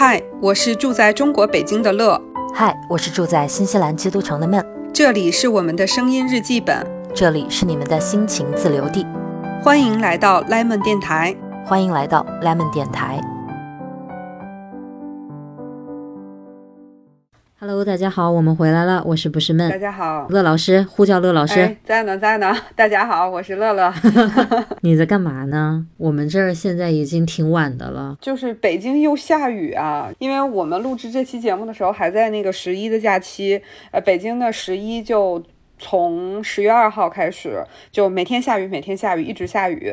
嗨，我是住在中国北京的乐，嗨，我是住在新西兰基督城的闷，这里是我们的声音日记本，这里是你们的心情自留地，欢迎来到 Lemon 电台，欢迎来到 Lemon 电台。Hello，大家好，我们回来了，我是不是闷？大家好，乐老师，呼叫乐老师，哎，在呢，在呢。大家好，我是乐乐。你在干嘛呢？我们这儿现在已经挺晚的了，就是北京又下雨啊，因为我们录制这期节目的时候还在那个十一的假期，呃，北京的十一就从十月二号开始，就每天下雨，每天下雨，一直下雨，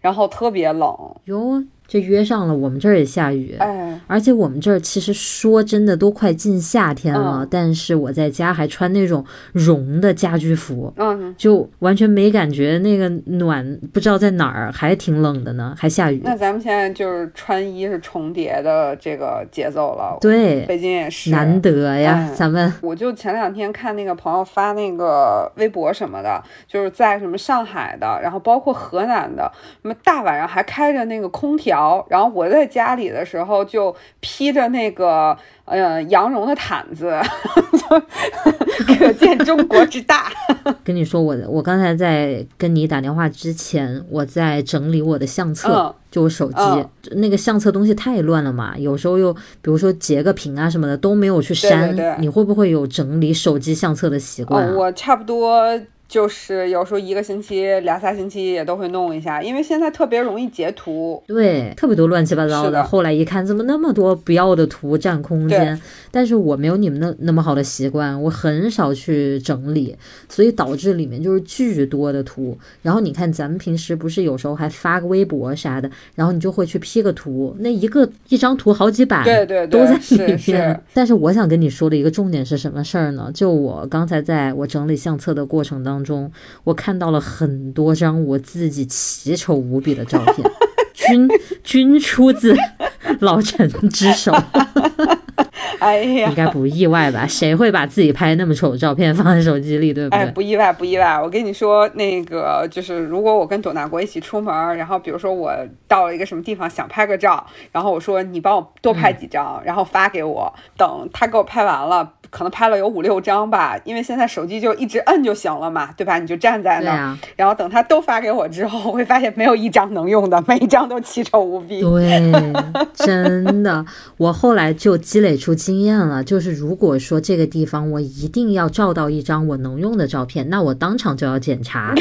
然后特别冷哟。就约上了，我们这儿也下雨，哎，而且我们这儿其实说真的都快进夏天了，但是我在家还穿那种绒的家居服，嗯，就完全没感觉那个暖，不知道在哪儿，还挺冷的呢，还下雨。那咱们现在就是穿衣是重叠的这个节奏了，对，北京也是难得呀，咱们。我就前两天看那个朋友发那个微博什么的，就是在什么上海的，然后包括河南的，什么大晚上还开着那个空调。然后我在家里的时候就披着那个呃羊绒的毯子，就可见中国之大。跟你说，我我刚才在跟你打电话之前，我在整理我的相册，就我手机那个相册东西太乱了嘛，有时候又比如说截个屏啊什么的都没有去删。你会不会有整理手机相册的习惯？我差不多。就是有时候一个星期、两三星期也都会弄一下，因为现在特别容易截图，对，特别多乱七八糟的。后来一看，怎么那么多不要的图占空间？但是我没有你们那那么好的习惯，我很少去整理，所以导致里面就是巨多的图。然后你看，咱们平时不是有时候还发个微博啥的，然后你就会去 P 个图，那一个一张图好几百，对对对，都在里面。但是我想跟你说的一个重点是什么事儿呢？就我刚才在我整理相册的过程当中。中，我看到了很多张我自己奇丑无比的照片，均均 出自老陈之手。哎呀，应该不意外吧？谁会把自己拍那么丑的照片放在手机里，对不对？哎，不意外，不意外。我跟你说，那个就是，如果我跟董大国一起出门，然后比如说我到了一个什么地方想拍个照，然后我说你帮我多拍几张，然后发给我，等他给我拍完了。可能拍了有五六张吧，因为现在手机就一直摁就行了嘛，对吧？你就站在那，然后等他都发给我之后，我会发现没有一张能用的，每一张都奇丑无比。对，真的，我后来就积累出经验了，就是如果说这个地方我一定要照到一张我能用的照片，那我当场就要检查，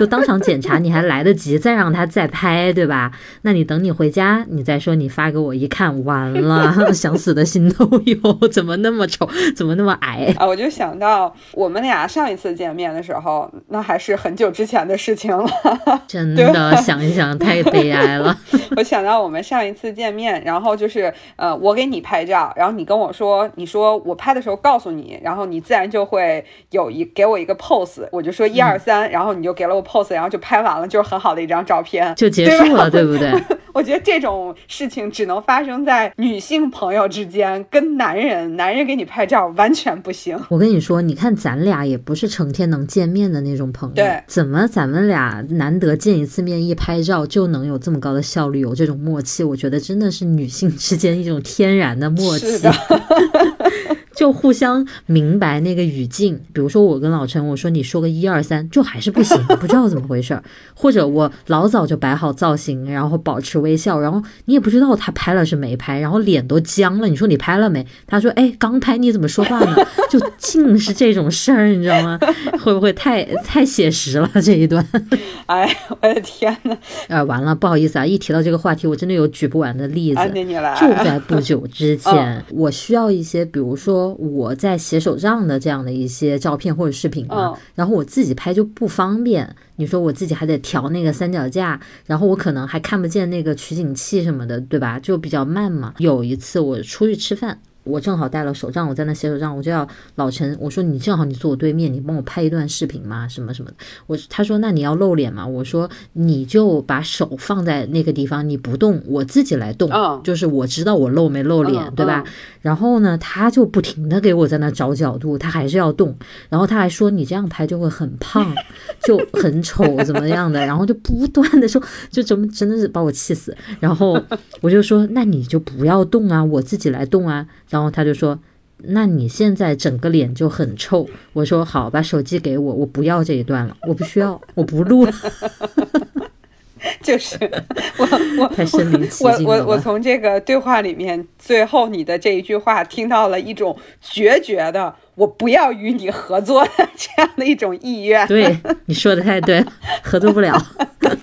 就当场检查，你还来得及再让他再拍，对吧？那你等你回家，你再说你发给我一看，完了，想死的心都有，怎么那么丑，怎么？么那么矮啊！我就想到我们俩上一次见面的时候，那还是很久之前的事情了。真的想一想，太悲哀了。我想到我们上一次见面，然后就是呃，我给你拍照，然后你跟我说，你说我拍的时候告诉你，然后你自然就会有一给我一个 pose，我就说一二三，然后你就给了我 pose，然后就拍完了，就是很好的一张照片，就结束了，对不对？我觉得这种事情只能发生在女性朋友之间，跟男人，男人给你拍照完全不行。我跟你说，你看咱俩也不是成天能见面的那种朋友，对，怎么咱们俩难得见一次面，一拍照就能有这么高的效率，有这种默契？我觉得真的是女性之间一种天然的默契。就互相明白那个语境，比如说我跟老陈，我说你说个一二三，就还是不行，不知道怎么回事儿。或者我老早就摆好造型，然后保持微笑，然后你也不知道他拍了是没拍，然后脸都僵了。你说你拍了没？他说哎，刚拍，你怎么说话呢？就尽是这种事儿，你知道吗？会不会太太写实了这一段？哎，我的天呐。呃，完了，不好意思啊，一提到这个话题，我真的有举不完的例子。你来。就在不久之前，我需要一些，比如说。我在写手账的这样的一些照片或者视频嘛，然后我自己拍就不方便。你说我自己还得调那个三脚架，然后我可能还看不见那个取景器什么的，对吧？就比较慢嘛。有一次我出去吃饭。我正好带了手账，我在那写手账，我就要老陈，我说你正好你坐我对面，你帮我拍一段视频嘛，什么什么的。我他说那你要露脸嘛？我说你就把手放在那个地方，你不动，我自己来动，就是我知道我露没露脸，对吧？然后呢，他就不停的给我在那找角度，他还是要动，然后他还说你这样拍就会很胖，就很丑，怎么样的？然后就不断的说，就怎么真的是把我气死。然后我就说那你就不要动啊，我自己来动啊。然后他就说。那你现在整个脸就很臭。我说好，把手机给我，我不要这一段了，我不需要，我不录了。就是我我 太身临其境。我我我从这个对话里面，最后你的这一句话，听到了一种决绝的“我不要与你合作”的 这样的一种意愿。对，你说的太对，合作不了。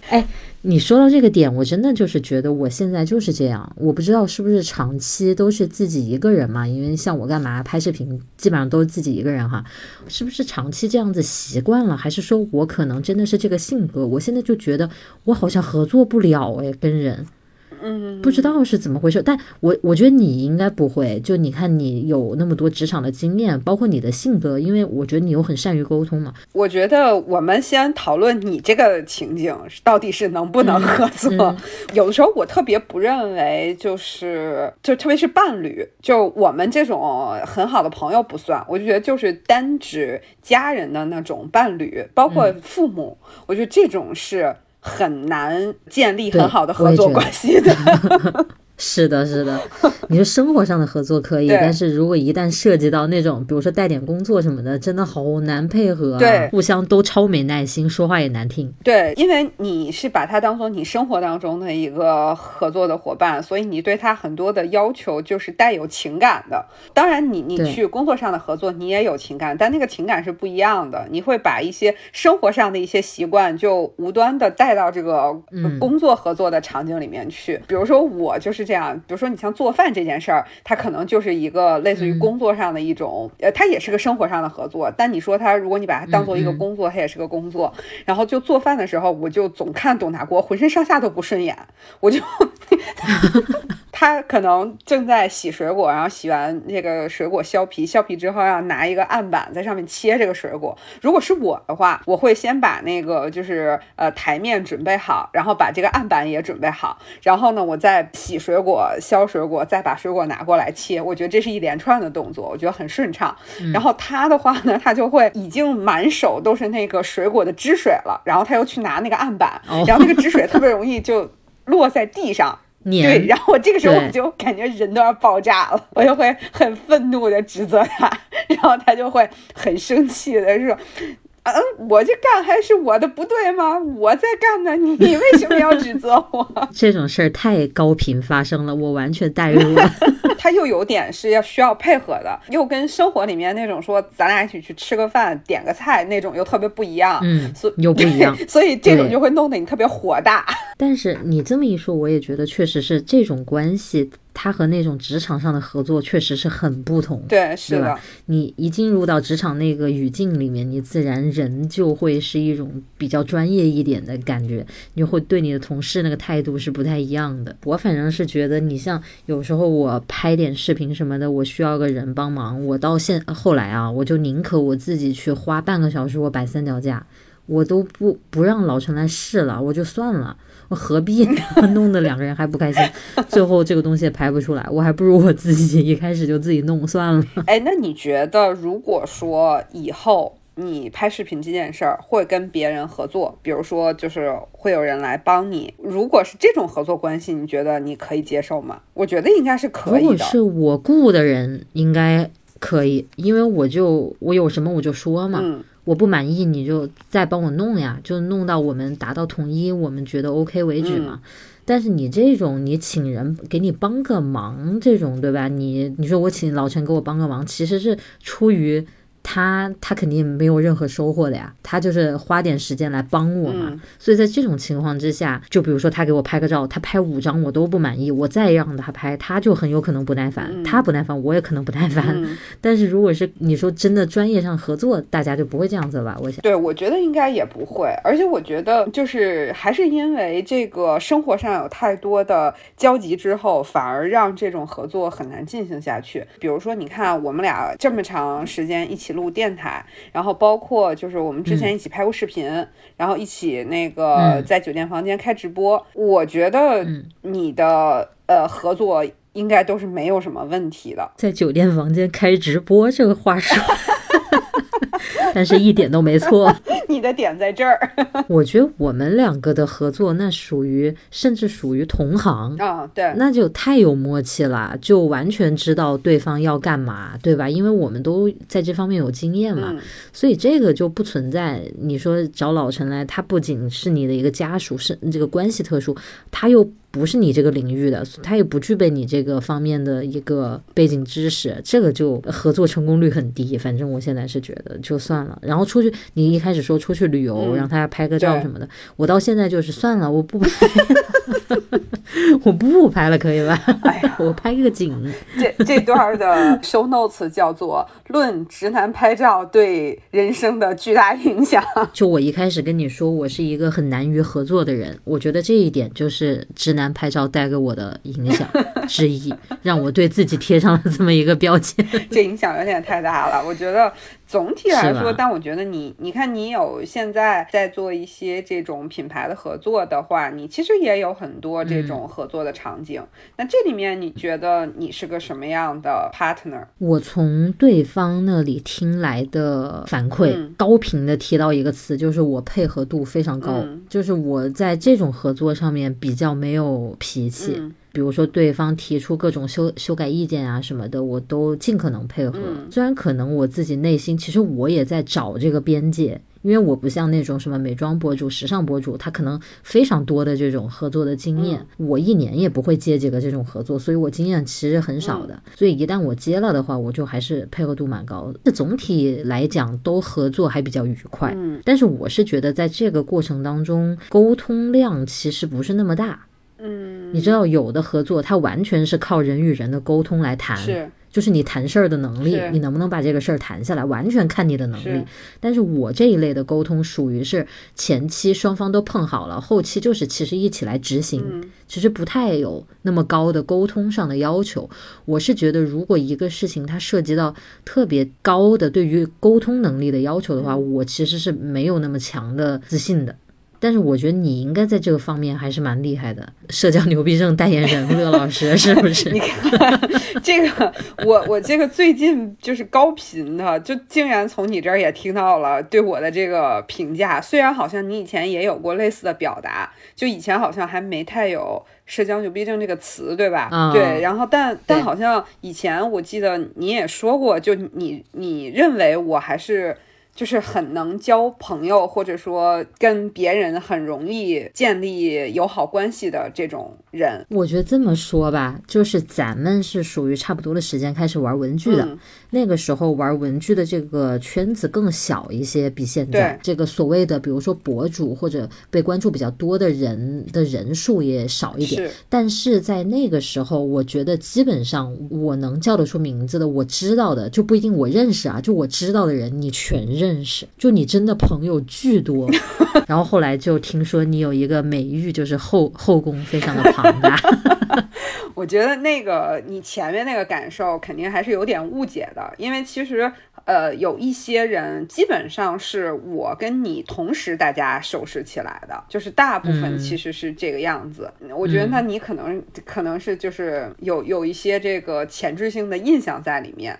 哎。你说到这个点，我真的就是觉得我现在就是这样。我不知道是不是长期都是自己一个人嘛？因为像我干嘛拍视频，基本上都是自己一个人哈。是不是长期这样子习惯了，还是说我可能真的是这个性格？我现在就觉得我好像合作不了哎，跟人。嗯，不知道是怎么回事，但我我觉得你应该不会。就你看，你有那么多职场的经验，包括你的性格，因为我觉得你又很善于沟通嘛。我觉得我们先讨论你这个情景到底是能不能合作。有的时候我特别不认为，就是就特别是伴侣，就我们这种很好的朋友不算。我就觉得就是单指家人的那种伴侣，包括父母，我觉得这种是。很难建立很好的合作关系的。是的，是的，你说生活上的合作可以，但是如果一旦涉及到那种，比如说带点工作什么的，真的好难配合，对，互相都超没耐心，说话也难听。对，因为你是把他当做你生活当中的一个合作的伙伴，所以你对他很多的要求就是带有情感的。当然，你你去工作上的合作，你也有情感，但那个情感是不一样的。你会把一些生活上的一些习惯就无端的带到这个工作合作的场景里面去。比如说，我就是。这样，比如说你像做饭这件事儿，它可能就是一个类似于工作上的一种，呃，它也是个生活上的合作。但你说它，如果你把它当做一个工作，它也是个工作。然后就做饭的时候，我就总看董大锅浑身上下都不顺眼，我就。他可能正在洗水果，然后洗完那个水果削皮，削皮之后要拿一个案板在上面切这个水果。如果是我的话，我会先把那个就是呃台面准备好，然后把这个案板也准备好，然后呢，我再洗水果、削水果，再把水果拿过来切。我觉得这是一连串的动作，我觉得很顺畅。然后他的话呢，他就会已经满手都是那个水果的汁水了，然后他又去拿那个案板，然后那个汁水特别容易就落在地上。对，然后我这个时候我就感觉人都要爆炸了，我就会很愤怒的指责他，然后他就会很生气的说。嗯，我这干还是我的不对吗？我在干呢，你你为什么要指责我？这种事儿太高频发生了，我完全代入了。他又有点是要需要配合的，又跟生活里面那种说咱俩一起去吃个饭、点个菜那种又特别不一样。嗯，所又不一样，所以这种就会弄得你特别火大。但是你这么一说，我也觉得确实是这种关系。他和那种职场上的合作确实是很不同，对，是的。你一进入到职场那个语境里面，你自然人就会是一种比较专业一点的感觉，你会对你的同事那个态度是不太一样的。我反正是觉得，你像有时候我拍点视频什么的，我需要个人帮忙，我到现后来啊，我就宁可我自己去花半个小时，我摆三脚架，我都不不让老陈来试了，我就算了。我何必呢 弄得两个人还不开心，最后这个东西也拍不出来，我还不如我自己一开始就自己弄算了。哎，那你觉得，如果说以后你拍视频这件事儿会跟别人合作，比如说就是会有人来帮你，如果是这种合作关系，你觉得你可以接受吗？我觉得应该是可以的。如果是我雇的人，应该可以，因为我就我有什么我就说嘛。嗯。我不满意，你就再帮我弄呀，就弄到我们达到统一，我们觉得 OK 为止嘛。但是你这种，你请人给你帮个忙，这种对吧？你你说我请老陈给我帮个忙，其实是出于。他他肯定没有任何收获的呀，他就是花点时间来帮我嘛。嗯所以在这种情况之下，就比如说他给我拍个照，他拍五张我都不满意，我再让他拍，他就很有可能不耐烦，他不耐烦，我也可能不耐烦。嗯但是如果是你说真的专业上合作，大家就不会这样子了吧？我想。对，我觉得应该也不会，而且我觉得就是还是因为这个生活上有太多的交集之后，反而让这种合作很难进行下去。比如说，你看我们俩这么长时间一起录电台，然后包括就是我们之前一起拍过视频，然后一起那个嗯。在酒店房间开直播，我觉得你的呃合作应该都是没有什么问题的。在酒店房间开直播，这个话说，但是一点都没错。你的点在这儿 我觉得我们两个的合作，那属于甚至属于同行，啊，对，那就太有默契了，就完全知道对方要干嘛，对吧？因为我们都在这方面有经验嘛，嗯所以这个就不存在。你说找老陈来，他不仅是你的一个家属，是这个关系特殊，他又不是你这个领域的，他也不具备你这个方面的一个背景知识，这个就合作成功率很低。反正我现在是觉得就算了。然后出去，你一开始说出去旅游，嗯让他拍个照什么的，我到现在就是算了，我不拍，我不拍了，可以吧？哎呀，我拍个景。这这段的 show notes 叫做“论直男拍照对人生的巨大影响就我一开始跟你说，我是一个很难于合作的人，我觉得这一点就是直男拍照带给我的影响之一，让我对自己贴上了这么一个标签。”，这影响有点太大了。我觉得总体来说，但我觉得你，你看你有现在在做一些这种品牌的合作的话，你其实也有很多这嗯种合作的场景。那这里面你觉得你是个什么样的 partner？我从对方那里听来的反馈，嗯高频的提到一个词，就是我配合度非常高，嗯就是我在这种合作上面比较没有脾气。嗯比如说对方提出各种修修改意见啊什么的，我都尽可能配合。嗯虽然可能我自己内心其实我也在找这个边界，因为我不像那种什么美妆博主、时尚博主，他可能非常多的这种合作的经验，我一年也不会接几个这种合作，所以我经验其实很少的。所以一旦我接了的话，我就还是配合度蛮高的。这总体来讲都合作还比较愉快，嗯但是我是觉得在这个过程当中，沟通量其实不是那么大。嗯，你知道，有的合作它完全是靠人与人的沟通来谈，是就是你谈事儿的能力，你能不能把这个事儿谈下来，完全看你的能力是。但是我这一类的沟通属于是前期双方都碰好了，后期就是其实一起来执行，嗯其实不太有那么高的沟通上的要求。我是觉得，如果一个事情它涉及到特别高的对于沟通能力的要求的话，嗯我其实是没有那么强的自信的。但是我觉得你应该在这个方面还是蛮厉害的，社交牛逼症代言人乐老师 是不是？你看这个，我我这个最近就是高频的，就竟然从你这儿也听到了对我的这个评价。虽然好像你以前也有过类似的表达，就以前好像还没太有“社交牛逼症”这个词，对吧？啊对。然后但但对好像以前我记得你也说过，就你你认为我还是。就是很能交朋友，或者说跟别人很容易建立友好关系的这种人。我觉得这么说吧，就是咱们是属于差不多的时间开始玩文具的，嗯那个时候玩文具的这个圈子更小一些，比现在这个所谓的，比如说博主或者被关注比较多的人的人数也少一点。但是在那个时候，我觉得基本上我能叫得出名字的，我知道的就不一定我认识啊，就我知道的人你全认识，就你真的朋友巨多。然后后来就听说你有一个美誉，就是后后宫非常的庞大。我觉得那个你前面那个感受肯定还是有点误解的，因为其实呃有一些人基本上是我跟你同时大家收拾起来的，就是大部分嗯其实是这个样子。我觉得那你可能可能是就是有有一些这个前置性的印象在里面。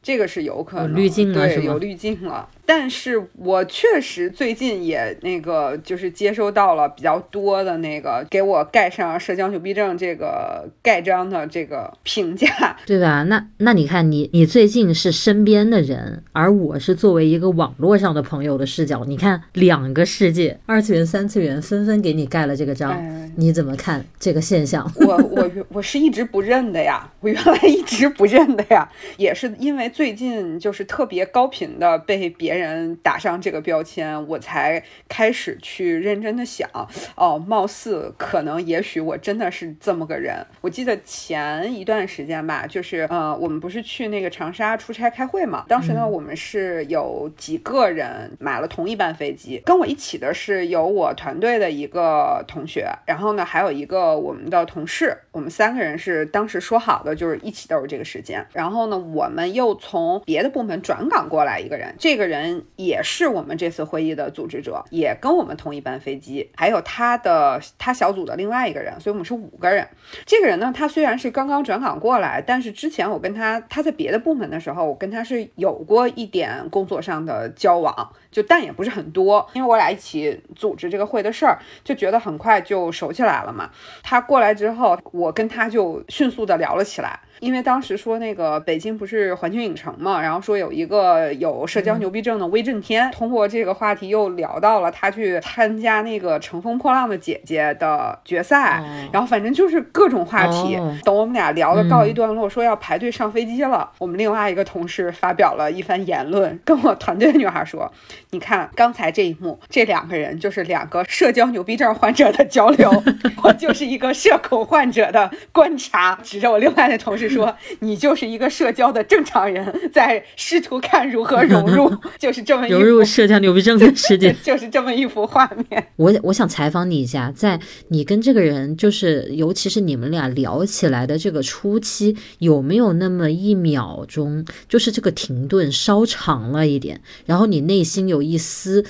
这个是有可能滤镜了对，有滤镜了。但是我确实最近也那个就是接收到了比较多的那个给我盖上社交牛逼症这个盖章的这个评价，对吧？那那你看你你最近是身边的人，而我是作为一个网络上的朋友的视角，你看两个世界，二次元、三次元纷纷给你盖了这个章，你怎么看这个现象？我我我是一直不认的呀，我原来一直不认的呀，也是因为最近就是特别高频的被别人。人打上这个标签，我才开始去认真的想，哦，貌似可能也许我真的是这么个人。我记得前一段时间吧，就是呃，我们不是去那个长沙出差开会嘛，当时呢，我们是有几个人买了同一班飞机，跟我一起的是有我团队的一个同学，然后呢，还有一个我们的同事，我们三个人是当时说好的，就是一起都是这个时间。然后呢，我们又从别的部门转岗过来一个人，这个人。也是我们这次会议的组织者，也跟我们同一班飞机，还有他的他小组的另外一个人，所以我们是五个人。这个人呢，他虽然是刚刚转岗过来，但是之前我跟他他在别的部门的时候，我跟他是有过一点工作上的交往，就但也不是很多，因为我俩一起组织这个会的事儿，就觉得很快就熟起来了嘛。他过来之后，我跟他就迅速的聊了起来。因为当时说那个北京不是环球影城嘛，然后说有一个有社交牛逼症的威震天，通过这个话题又聊到了他去参加那个乘风破浪的姐姐的决赛，然后反正就是各种话题。等我们俩聊的告一段落，说要排队上飞机了，我们另外一个同事发表了一番言论，跟我团队的女孩说：“你看刚才这一幕，这两个人就是两个社交牛逼症患者的交流，我就是一个社恐患者的观察。”指着我另外的同事。说你就是一个社交的正常人，在试图看如何融入，就是这么融入社交牛逼症的世界，就是这么一幅画面。我我想采访你一下，在你跟这个人，就是尤其是你们俩聊起来的这个初期，有没有那么一秒钟，就是这个停顿稍长了一点，然后你内心有一丝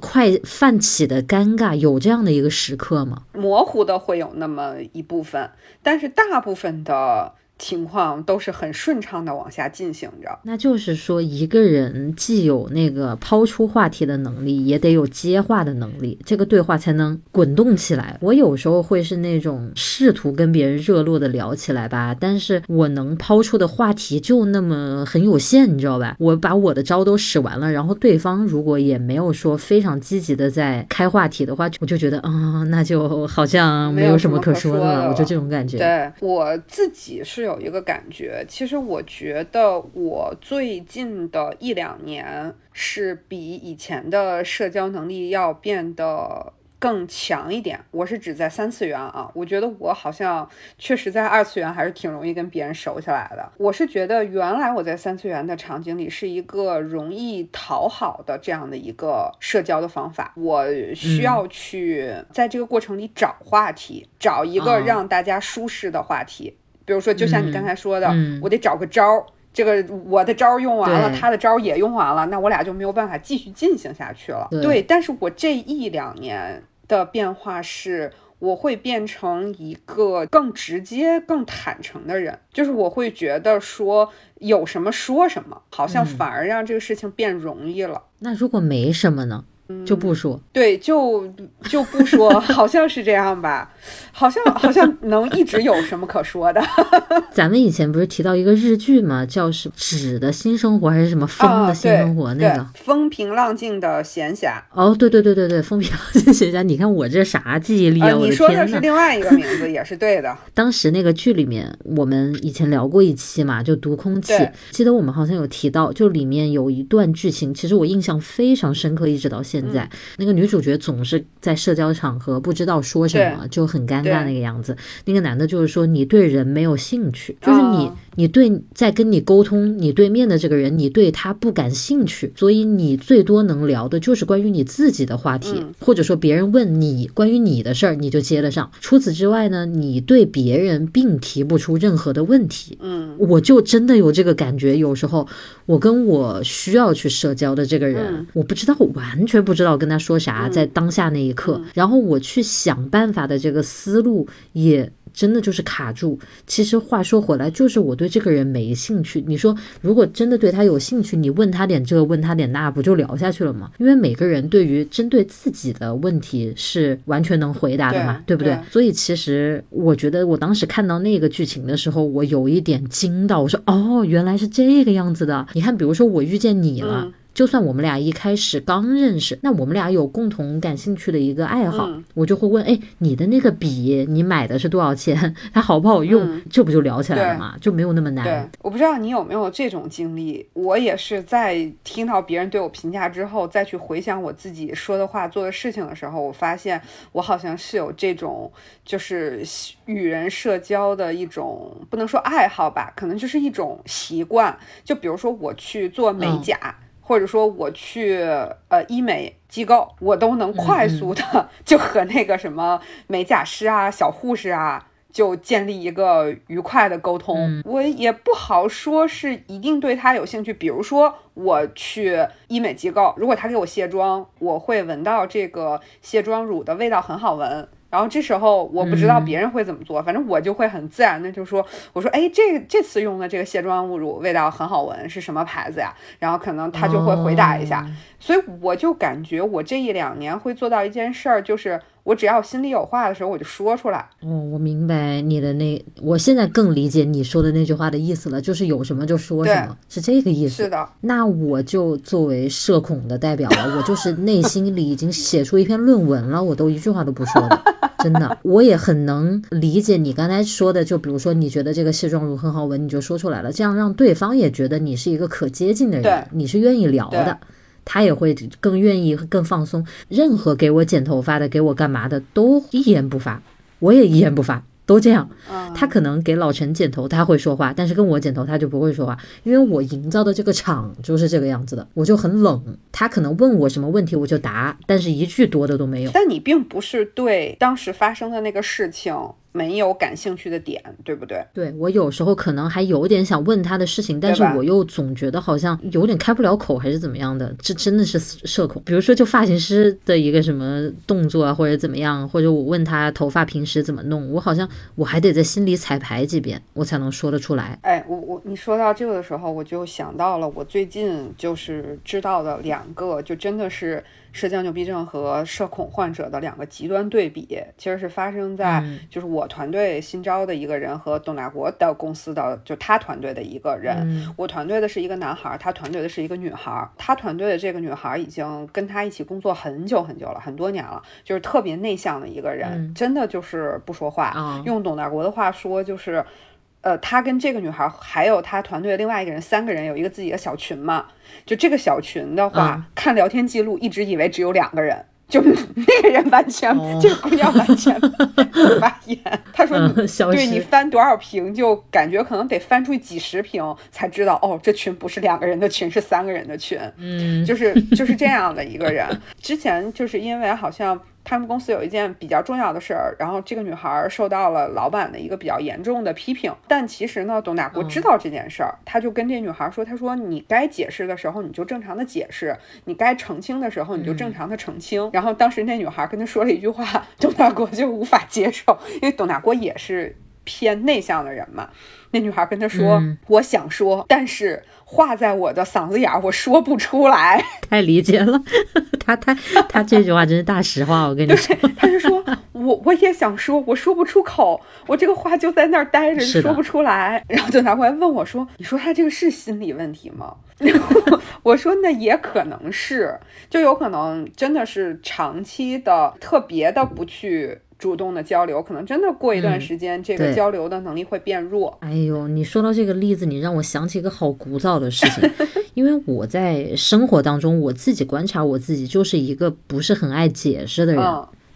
快泛起的尴尬，有这样的一个时刻吗？模糊的会有那么一部分，但是大部分的。情况都是很顺畅的往下进行着，那就是说，一个人既有那个抛出话题的能力，也得有接话的能力，这个对话才能滚动起来。我有时候会是那种试图跟别人热络的聊起来吧，但是我能抛出的话题就那么很有限，你知道吧？我把我的招都使完了，然后对方如果也没有说非常积极的在开话题的话，我就觉得啊，那就好像没有什么可说的了，我就这种感觉。对我自己是。有一个感觉，其实我觉得我最近的一两年是比以前的社交能力要变得更强一点。我是指在三次元啊，我觉得我好像确实在二次元还是挺容易跟别人熟起来的。我是觉得原来我在三次元的场景里是一个容易讨好的这样的一个社交的方法，我需要去在这个过程里找话题，找一个让大家舒适的话题。比如说，就像你刚才说的，我得找个招儿，这个我的招儿用完了，他的招儿也用完了，那我俩就没有办法继续进行下去了。对，但是我这一两年的变化是，我会变成一个更直接、更坦诚的人，就是我会觉得说有什么说什么，好像反而让这个事情变容易了。那如果没什么呢？就不说，对，就就不说，好像是这样吧，好像好像能一直有什么可说的。咱们以前不是提到一个日剧吗？叫什么“纸的新生活”还是什么“风的新生活”？那个风平浪静的闲暇。哦，对对对对对，风平浪静闲暇。你看我这啥记忆力啊！你说的是另外一个名字，也是对的。当时那个剧里面，我们以前聊过一期嘛，就读空气。记得我们好像有提到，就里面有一段剧情，其实我印象非常深刻，一直到现。现在那个女主角总是在社交场合不知道说什么，就很尴尬那个样子。那个男的就是说你对人没有兴趣，就是你你对在跟你沟通你对面的这个人，你对他不感兴趣，所以你最多能聊的就是关于你自己的话题，或者说别人问你关于你的事儿，你就接得上。除此之外呢，你对别人并提不出任何的问题。嗯，我就真的有这个感觉，有时候我跟我需要去社交的这个人，我不知道完全。不知道跟他说啥，在当下那一刻，然后我去想办法的这个思路也。真的就是卡住。其实话说回来，就是我对这个人没兴趣。你说，如果真的对他有兴趣，你问他点这，问他点那，不就聊下去了吗？因为每个人对于针对自己的问题是完全能回答的嘛，对不对？所以其实我觉得，我当时看到那个剧情的时候，我有一点惊到，我说哦，原来是这个样子的。你看，比如说我遇见你了。就算我们俩一开始刚认识，那我们俩有共同感兴趣的一个爱好，我就会问：哎，你的那个笔你买的是多少钱？它好不好用？这不就聊起来了嘛？就没有那么难。对，我不知道你有没有这种经历，我也是在听到别人对我评价之后，再去回想我自己说的话、做的事情的时候，我发现我好像是有这种，就是与人社交的一种，不能说爱好吧，可能就是一种习惯。就比如说我去做美甲。或者说我去呃医美机构，我都能快速的就和那个什么美甲师啊、小护士啊，就建立一个愉快的沟通。我也不好说是一定对他有兴趣。比如说我去医美机构，如果他给我卸妆，我会闻到这个卸妆乳的味道很好闻。然后这时候我不知道别人会怎么做，反正我就会很自然的就说，我说，哎，这这次用的这个卸妆乳味道很好闻，是什么牌子呀？然后可能他就会回答一下，所以我就感觉我这一两年会做到一件事儿，就是我只要心里有话的时候，我就说出来。哦，我明白你的那，我现在更理解你说的那句话的意思了，就是有什么就说什么，是这个意思。是的。那我就作为社恐的代表了，我就是内心里已经写出一篇论文了，我都一句话都不说了。真的，我也很能理解你刚才说的，就比如说你觉得这个卸妆乳很好闻，你就说出来了，这样让对方也觉得你是一个可接近的人，你是愿意聊的，他也会更愿意更放松。任何给我剪头发的，给我干嘛的，都一言不发，我也一言不发。都这样，他可能给老陈剪头，他会说话，但是跟我剪头他就不会说话，因为我营造的这个场就是这个样子的，我就很冷。他可能问我什么问题，我就答，但是一句多的都没有。但你并不是对当时发生的那个事情。没有感兴趣的点，对不对？对我有时候可能还有点想问他的事情，但是我又总觉得好像有点开不了口，还是怎么样的？这真的是社恐。比如说，就发型师的一个什么动作啊，或者怎么样，或者我问他头发平时怎么弄，我好像我还得在心里彩排几遍，我才能说得出来。哎，我我你说到这个的时候，我就想到了我最近就是知道的两个，就真的是。社交牛逼症和社恐患者的两个极端对比，其实是发生在就是我团队新招的一个人和董大国的公司的就他团队的一个人。我团队的是一个男孩，他团队的是一个女孩。他团队的这个女孩已经跟他一起工作很久很久了，很多年了，就是特别内向的一个人，真的就是不说话。用董大国的话说，就是。呃，他跟这个女孩还有他团队的另外一个人，三个人有一个自己的小群嘛。就这个小群的话，看聊天记录，一直以为只有两个人，就 那个人完全，这个姑娘完全不发言。他说：“对你翻多少屏，就感觉可能得翻出去几十屏，才知道哦，这群不是两个人的群，是三个人的群。”嗯，就是就是这样的一个人。之前就是因为好像。他们公司有一件比较重要的事儿，然后这个女孩受到了老板的一个比较严重的批评。但其实呢，董大国知道这件事儿，他就跟这女孩说：“他说你该解释的时候你就正常的解释，你该澄清的时候你就正常的澄清。”然后当时那女孩跟他说了一句话，董大国就无法接受，因为董大国也是偏内向的人嘛。那女孩跟他说：“我想说，但是。”话在我的嗓子眼儿，我说不出来。太理解了，他他他这句话真是大实话，我跟你说。他就说我我也想说，我说不出口，我这个话就在那儿待着，说不出来。然后就拿过来问我说：“你说他这个是心理问题吗？” 我说：“那也可能是，就有可能真的是长期的特别的不去。”主动的交流，可能真的过一段时间，这个交流的能力会变弱。哎呦，你说到这个例子，你让我想起一个好古早的事情，因为我在生活当中，我自己观察我自己，就是一个不是很爱解释的人。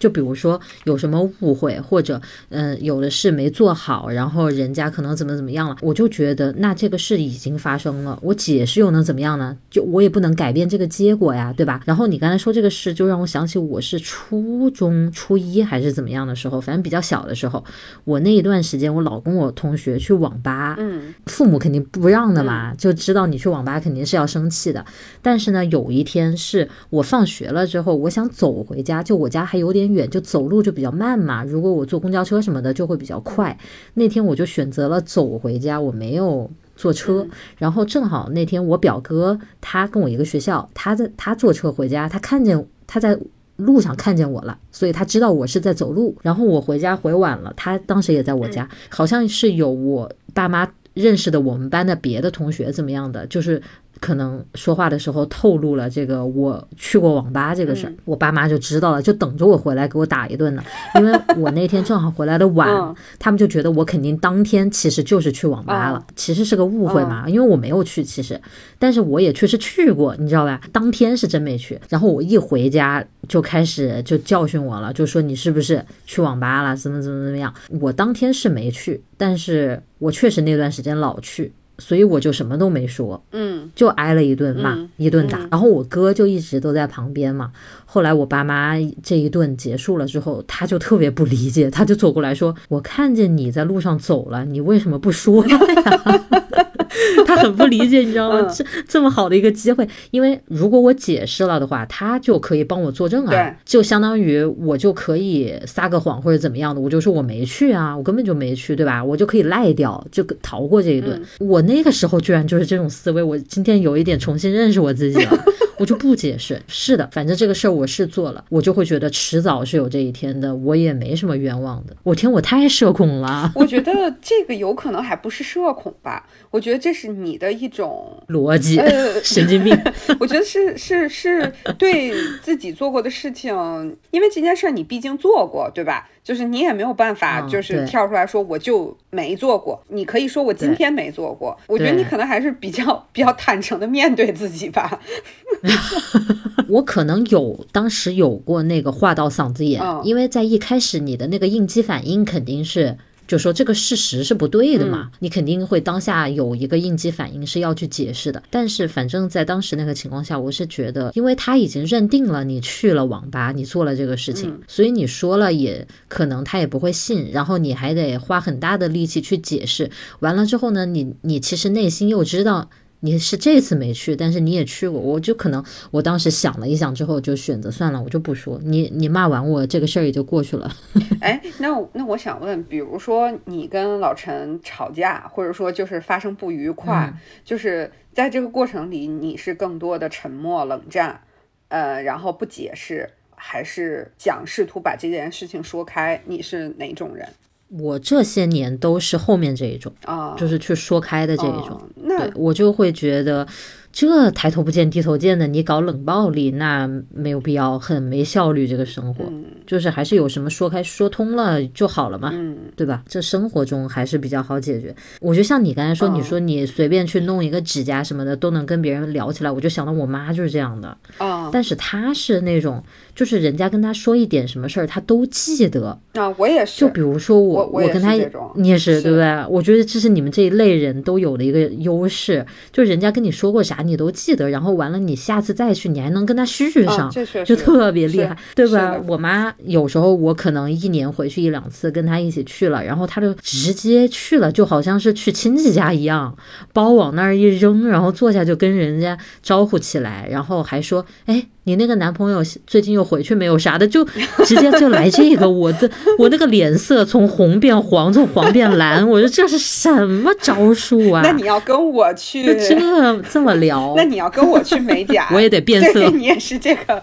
就比如说有什么误会，或者嗯有的事没做好，然后人家可能怎么怎么样了，我就觉得那这个事已经发生了，我解释又能怎么样呢？就我也不能改变这个结果呀，对吧？然后你刚才说这个事，就让我想起我是初中初一还是怎么样的时候，反正比较小的时候，我那一段时间我老跟我同学去网吧，嗯，父母肯定不让的嘛，就知道你去网吧肯定是要生气的。但是呢，有一天是我放学了之后，我想走回家，就我家还有点。点远，就走路就比较慢嘛。如果我坐公交车什么的，就会比较快。那天我就选择了走回家，我没有坐车。然后正好那天我表哥他跟我一个学校，他在他坐车回家，他看见他在路上看见我了，所以他知道我是在走路。然后我回家回晚了，他当时也在我家，好像是有我爸妈认识的我们班的别的同学怎么样的，就是。可能说话的时候透露了这个我去过网吧这个事儿，我爸妈就知道了，就等着我回来给我打一顿呢。因为我那天正好回来的晚，他们就觉得我肯定当天其实就是去网吧了，其实是个误会嘛，因为我没有去，其实，但是我也确实去过，你知道吧？当天是真没去，然后我一回家就开始就教训我了，就说你是不是去网吧了？怎么怎么怎么样？我当天是没去，但是我确实那段时间老去。所以我就什么都没说，嗯，就挨了一顿骂，一顿打。然后我哥就一直都在旁边嘛。后来我爸妈这一顿结束了之后，他就特别不理解，他就走过来说：“我看见你在路上走了，你为什么不说呀？” 他很不理解，你知道吗？这这么好的一个机会，因为如果我解释了的话，他就可以帮我作证啊，就相当于我就可以撒个谎或者怎么样的，我就说我没去啊，我根本就没去，对吧？我就可以赖掉，就逃过这一顿。我那个时候居然就是这种思维，我今天有一点重新认识我自己了。我就不解释，是的，反正这个事儿我是做了，我就会觉得迟早是有这一天的，我也没什么冤枉的。我天，我太社恐了。我觉得这个有可能还不是社恐吧？我觉得这是你的一种逻辑，呃神经病。我觉得是是是对自己做过的事情，因为这件事儿你毕竟做过，对吧？就是你也没有办法，就是跳出来说我就没做过。你可以说我今天没做过。我觉得你可能还是比较比较坦诚的面对自己吧。我可能有当时有过那个话到嗓子眼，因为在一开始你的那个应激反应肯定是。就说这个事实是不对的嘛，你肯定会当下有一个应激反应是要去解释的。但是反正在当时那个情况下，我是觉得，因为他已经认定了你去了网吧，你做了这个事情，所以你说了也可能他也不会信，然后你还得花很大的力气去解释。完了之后呢，你你其实内心又知道。你是这次没去，但是你也去过，我就可能我当时想了一想之后，就选择算了，我就不说你，你骂完我这个事儿也就过去了。哎，那那我想问，比如说你跟老陈吵架，或者说就是发生不愉快，就是在这个过程里，你是更多的沉默冷战，呃，然后不解释，还是想试图把这件事情说开？你是哪种人？我这些年都是后面这一种啊，就是去说开的这一种，对我就会觉得。这抬头不见低头见的，你搞冷暴力，那没有必要，很没效率。这个生活，就是还是有什么说开说通了就好了嘛，对吧？这生活中还是比较好解决。我觉得像你刚才说，你说你随便去弄一个指甲什么的，都能跟别人聊起来，我就想到我妈就是这样的。但是她是那种，就是人家跟他说一点什么事儿，他都记得。啊，我也是。就比如说我，我跟他，你也是，对不对？我觉得这是你们这一类人都有的一个优势，就人家跟你说过啥。你都记得，然后完了，你下次再去，你还能跟他续上，就特别厉害，对吧？我妈有时候我可能一年回去一两次，跟她一起去了，然后她就直接去了，就好像是去亲戚家一样，包往那儿一扔，然后坐下就跟人家招呼起来，然后还说，哎。你那个男朋友最近又回去没有啥的，就 直接就来这个，我的我那个脸色从红变黄，从黄变蓝，我说这是什么招数啊？那你要跟我去这这么聊？那你要跟我去美甲，我也得变色。你也是这个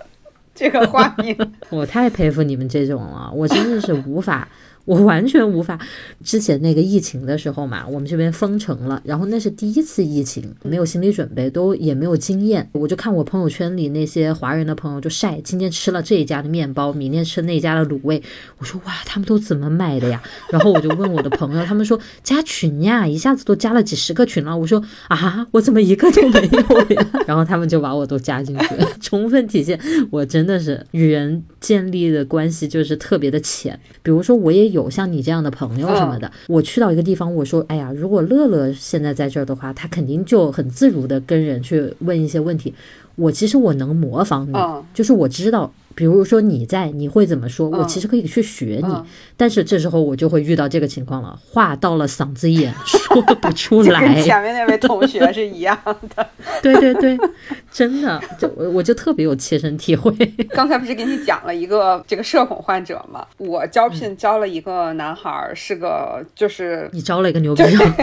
这个画面。我太佩服你们这种了，我真的是无法。我完全无法。之前那个疫情的时候嘛，我们这边封城了，然后那是第一次疫情，没有心理准备，都也没有经验。我就看我朋友圈里那些华人的朋友就晒，今天吃了这一家的面包，明天吃那家的卤味。我说哇，他们都怎么买的呀？然后我就问我的朋友，他们说加群呀，一下子都加了几十个群了。我说啊，我怎么一个都没有呀？然后他们就把我都加进去了，充分体现我真的是与人建立的关系就是特别的浅。比如说我也有。有像你这样的朋友什么的，我去到一个地方，我说，哎呀，如果乐乐现在在这儿的话，他肯定就很自如的跟人去问一些问题。我其实我能模仿你，就是我知道。比如说你在，你会怎么说？我其实可以去学你，但是这时候我就会遇到这个情况了，话到了嗓子眼，说不出来。跟前面那位同学是一样的。对对对，真的，就我就特别有切身体会。刚才不是给你讲了一个这个社恐患者吗？我招聘招了一个男孩，是个就是你招了一个牛逼症，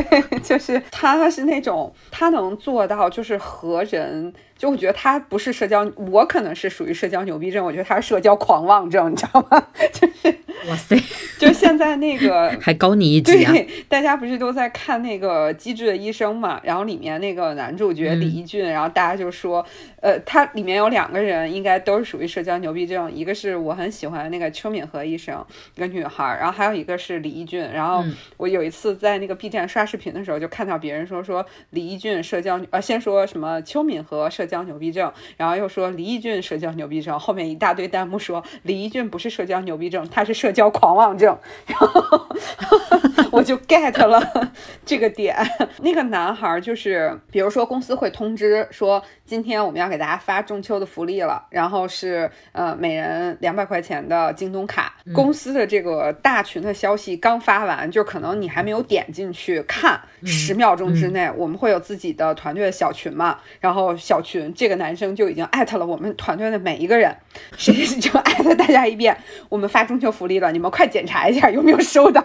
就是他是那种他能做到就是和人。就我觉得他不是社交，我可能是属于社交牛逼症，我觉得他是社交狂妄症，你知道吗？就是哇塞，就现在那个 还高你一级啊！对，大家不是都在看那个《机智的医生》嘛？然后里面那个男主角李一俊，然后大家就说，呃，他里面有两个人应该都是属于社交牛逼症，一个是我很喜欢那个邱敏和医生，一个女孩，然后还有一个是李一俊。然后我有一次在那个 B 站刷视频的时候，就看到别人说说李一俊社交，呃，先说什么邱敏和社。社交牛逼症，然后又说李翊俊社交牛逼症，后面一大堆弹幕说李翊俊不是社交牛逼症，他是社交狂妄症，然 后我就 get 了这个点。那个男孩就是，比如说公司会通知说。今天我们要给大家发中秋的福利了，然后是呃每人两百块钱的京东卡。公司的这个大群的消息刚发完，就可能你还没有点进去看，十秒钟之内我们会有自己的团队的小群嘛，然后小群这个男生就已经艾特了我们团队的每一个人，谁就艾特大家一遍，我们发中秋福利了，你们快检查一下有没有收到。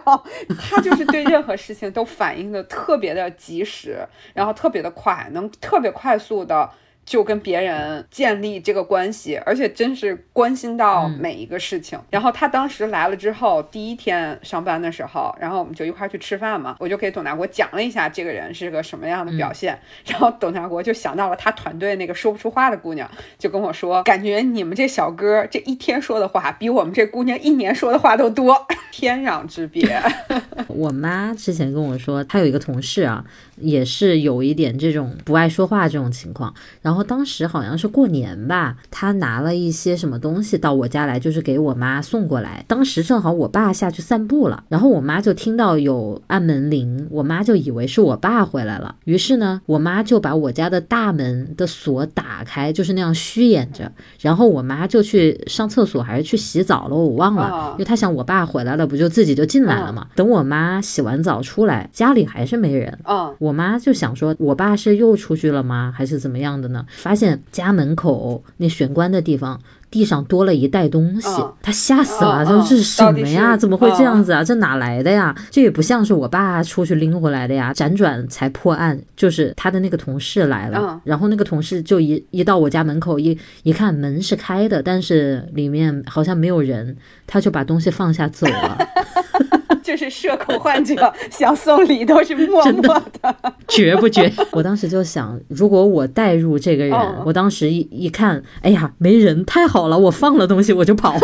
他就是对任何事情都反应的特别的及时，然后特别的快，能特别快速的。就跟别人建立这个关系，而且真是关心到每一个事情。然后他当时来了之后，第一天上班的时候，然后我们就一块去吃饭嘛，我就给董大国讲了一下这个人是个什么样的表现。然后董大国就想到了他团队那个说不出话的姑娘，就跟我说，感觉你们这小哥这一天说的话比我们这姑娘一年说的话都多，天壤之别。我妈之前跟我说，她有一个同事啊。也是有一点这种不爱说话这种情况，然后当时好像是过年吧，他拿了一些什么东西到我家来，就是给我妈送过来。当时正好我爸下去散步了，然后我妈就听到有按门铃，我妈就以为是我爸回来了，于是呢，我妈就把我家的大门的锁打开，就是那样虚掩着，然后我妈就去上厕所还是去洗澡了，我忘了，因为她想我爸回来了，不就自己就进来了嘛。等我妈洗完澡出来，家里还是没人。我。我妈就想说，我爸是又出去了吗，还是怎么样的呢？发现家门口那玄关的地方，地上多了一袋东西，他吓死了，说这是什么呀？怎么会这样子啊？这哪来的呀？这也不像是我爸出去拎回来的呀。辗转才破案，就是他的那个同事来了，然后那个同事就一一到我家门口一一看门是开的，但是里面好像没有人，他就把东西放下走了。就是社恐患者想送礼都是默默的，绝不绝？我当时就想，如果我带入这个人，我当时一一看，哎呀，没人，太好了，我放了东西我就跑。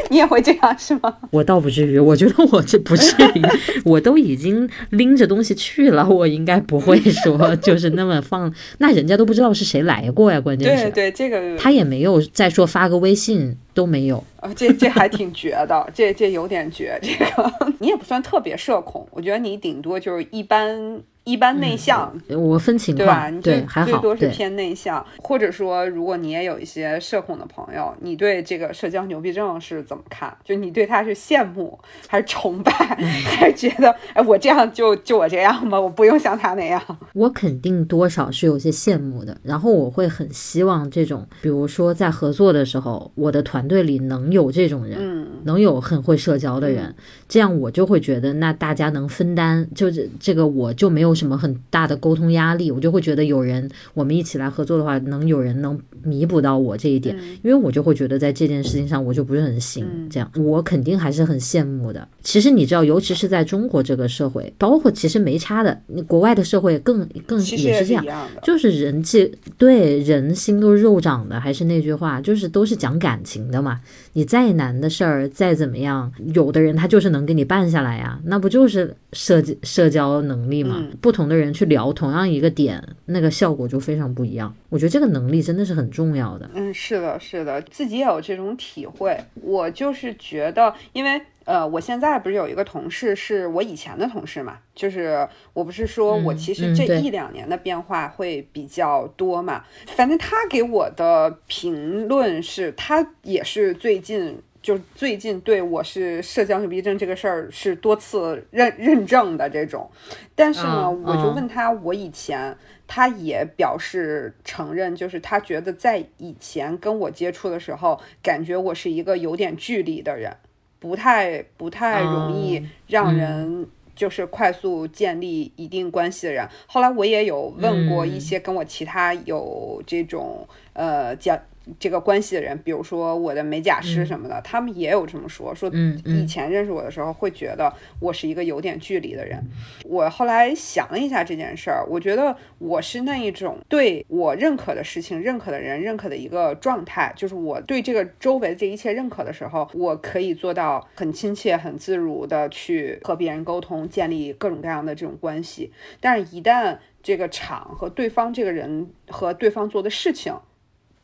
你也会这样是吗？我倒不至于，我觉得我这不至于，我都已经拎着东西去了，我应该不会说 就是那么放，那人家都不知道是谁来过呀，关键是对对这个他也没有再说发个微信都没有啊，这这还挺绝的，这这有点绝，这个你也不算特别社恐，我觉得你顶多就是一般。一般内向，我分情况，对，还好，最多是偏内向，或者说，如果你也有一些社恐的朋友，你对这个社交牛逼症是怎么看？就你对他是羡慕还是崇拜，还是觉得，哎，我这样就就我这样吧？我不用像他那样。我肯定多少是有些羡慕的，然后我会很希望这种，比如说在合作的时候，我的团队里能有这种人，嗯，能有很会社交的人，这样我就会觉得，那大家能分担，就是这个我就没有。什么很大的沟通压力，我就会觉得有人我们一起来合作的话，能有人能弥补到我这一点，因为我就会觉得在这件事情上我就不是很行，这样我肯定还是很羡慕的。其实你知道，尤其是在中国这个社会，包括其实没差的，你国外的社会更更也是这样，就是人际对人心都是肉长的，还是那句话，就是都是讲感情的嘛。你再难的事儿，再怎么样，有的人他就是能给你办下来呀，那不就是社社交能力吗？不。不同的人去聊同样一个点，那个效果就非常不一样。我觉得这个能力真的是很重要的。嗯，是的，是的，自己也有这种体会。我就是觉得，因为呃，我现在不是有一个同事是我以前的同事嘛，就是我不是说我其实这一两年的变化会比较多嘛。反正他给我的评论是，他也是最近。就最近对我是社交牛逼症这个事儿是多次认认证的这种，但是呢，我就问他，我以前他也表示承认，就是他觉得在以前跟我接触的时候，感觉我是一个有点距离的人，不太不太容易让人就是快速建立一定关系的人。后来我也有问过一些跟我其他有这种呃讲。这个关系的人，比如说我的美甲师什么的，他们也有这么说，说以前认识我的时候会觉得我是一个有点距离的人。我后来想了一下这件事儿，我觉得我是那一种对我认可的事情、认可的人、认可的一个状态，就是我对这个周围的这一切认可的时候，我可以做到很亲切、很自如的去和别人沟通，建立各种各样的这种关系。但是，一旦这个场和对方这个人和对方做的事情，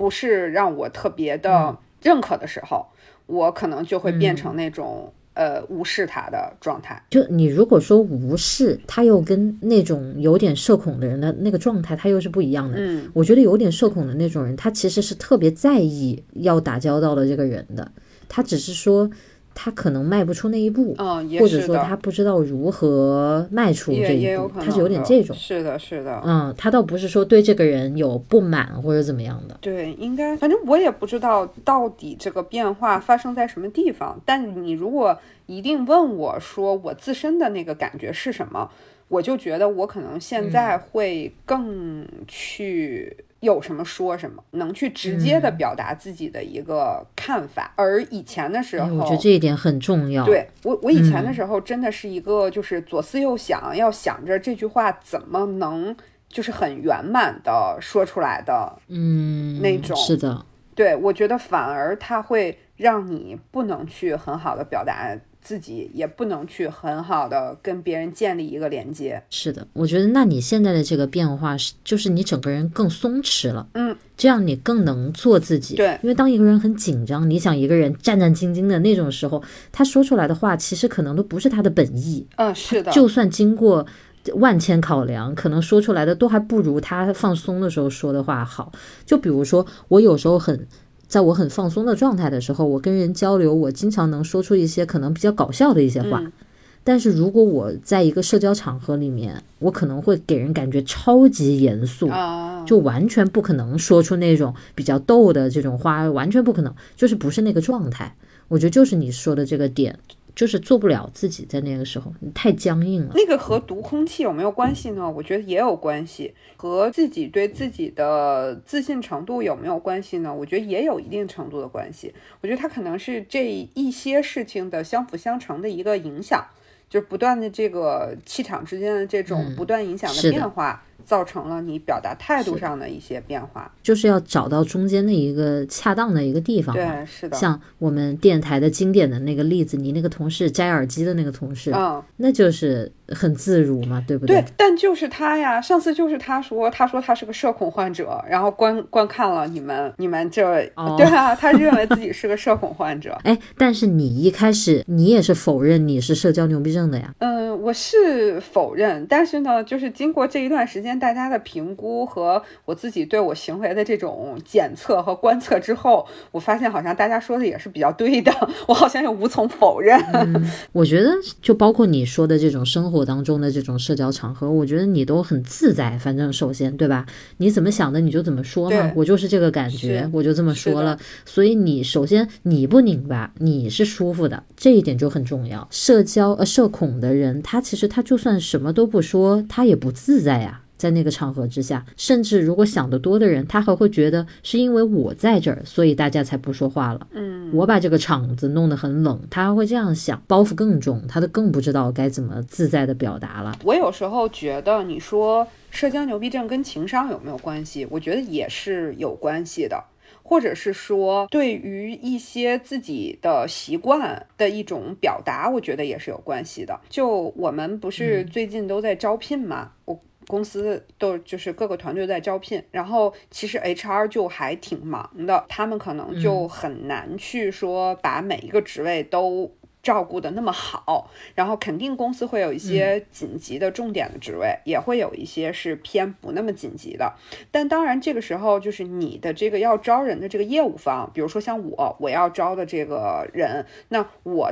不是让我特别的认可的时候，我可能就会变成那种呃无视他的状态。就你如果说无视，他又跟那种有点社恐的人的那个状态，他又是不一样的。嗯，我觉得有点社恐的那种人，他其实是特别在意要打交道的这个人的，他只是说。他可能迈不出那一步，嗯，或者说他不知道如何迈出这一步，他是有点这种，是的，是的，嗯，他倒不是说对这个人有不满或者怎么样的，对，应该，反正我也不知道到底这个变化发生在什么地方，但你如果一定问我说我自身的那个感觉是什么，我就觉得我可能现在会更去。有什么说什么，能去直接的表达自己的一个看法。而以前的时候，我觉得这一点很重要。对我，我以前的时候真的是一个就是左思右想，要想着这句话怎么能就是很圆满的说出来的，嗯，那种是的。对我觉得反而它会让你不能去很好的表达。自己也不能去很好的跟别人建立一个连接。是的，我觉得那你现在的这个变化是，就是你整个人更松弛了，嗯，这样你更能做自己。对，因为当一个人很紧张，你想一个人战战兢兢的那种时候，他说出来的话其实可能都不是他的本意。嗯，是的，就算经过万千考量，可能说出来的都还不如他放松的时候说的话好。就比如说，我有时候很。在我很放松的状态的时候，我跟人交流，我经常能说出一些可能比较搞笑的一些话。但是如果我在一个社交场合里面，我可能会给人感觉超级严肃，就完全不可能说出那种比较逗的这种话，完全不可能，就是不是那个状态。我觉得就是你说的这个点。就是做不了自己，在那个时候你太僵硬了。那个和读空气有没有关系呢？我觉得也有关系。和自己对自己的自信程度有没有关系呢？我觉得也有一定程度的关系。我觉得它可能是这一些事情的相辅相成的一个影响，就是不断的这个气场之间的这种不断影响的变化。造成了你表达态度上的一些变化，就是要找到中间的一个恰当的一个地方。对，是的。像我们电台的经典的那个例子，你那个同事摘耳机的那个同事，嗯，那就是很自如嘛，对不对？对，但就是他呀，上次就是他说，他说他是个社恐患者，然后观观看了你们你们这，对啊，他认为自己是个社恐患者。哎，但是你一开始你也是否认你是社交牛逼症的呀？嗯，我是否认，但是呢，就是经过这一段时间。大家的评估和我自己对我行为的这种检测和观测之后，我发现好像大家说的也是比较对的，我好像也无从否认。我觉得就包括你说的这种生活当中的这种社交场合，我觉得你都很自在。反正首先对吧？你怎么想的你就怎么说嘛，我就是这个感觉，我就这么说了。所以你首先你不拧巴，你是舒服的，这一点就很重要。社交呃社恐的人，他其实他就算什么都不说，他也不自在呀。在那个场合之下，甚至如果想得多的人，他还会觉得是因为我在这儿，所以大家才不说话了。嗯，我把这个场子弄得很冷，他还会这样想，包袱更重，他都更不知道该怎么自在的表达了。我有时候觉得，你说社交牛逼症跟情商有没有关系？我觉得也是有关系的。或者是说对于一些自己的习惯的一种表达，我觉得也是有关系的。就我们不是最近都在招聘嘛，我公司都就是各个团队在招聘，然后其实 HR 就还挺忙的，他们可能就很难去说把每一个职位都。照顾的那么好，然后肯定公司会有一些紧急的重点的职位，也会有一些是偏不那么紧急的。但当然，这个时候就是你的这个要招人的这个业务方，比如说像我，我要招的这个人，那我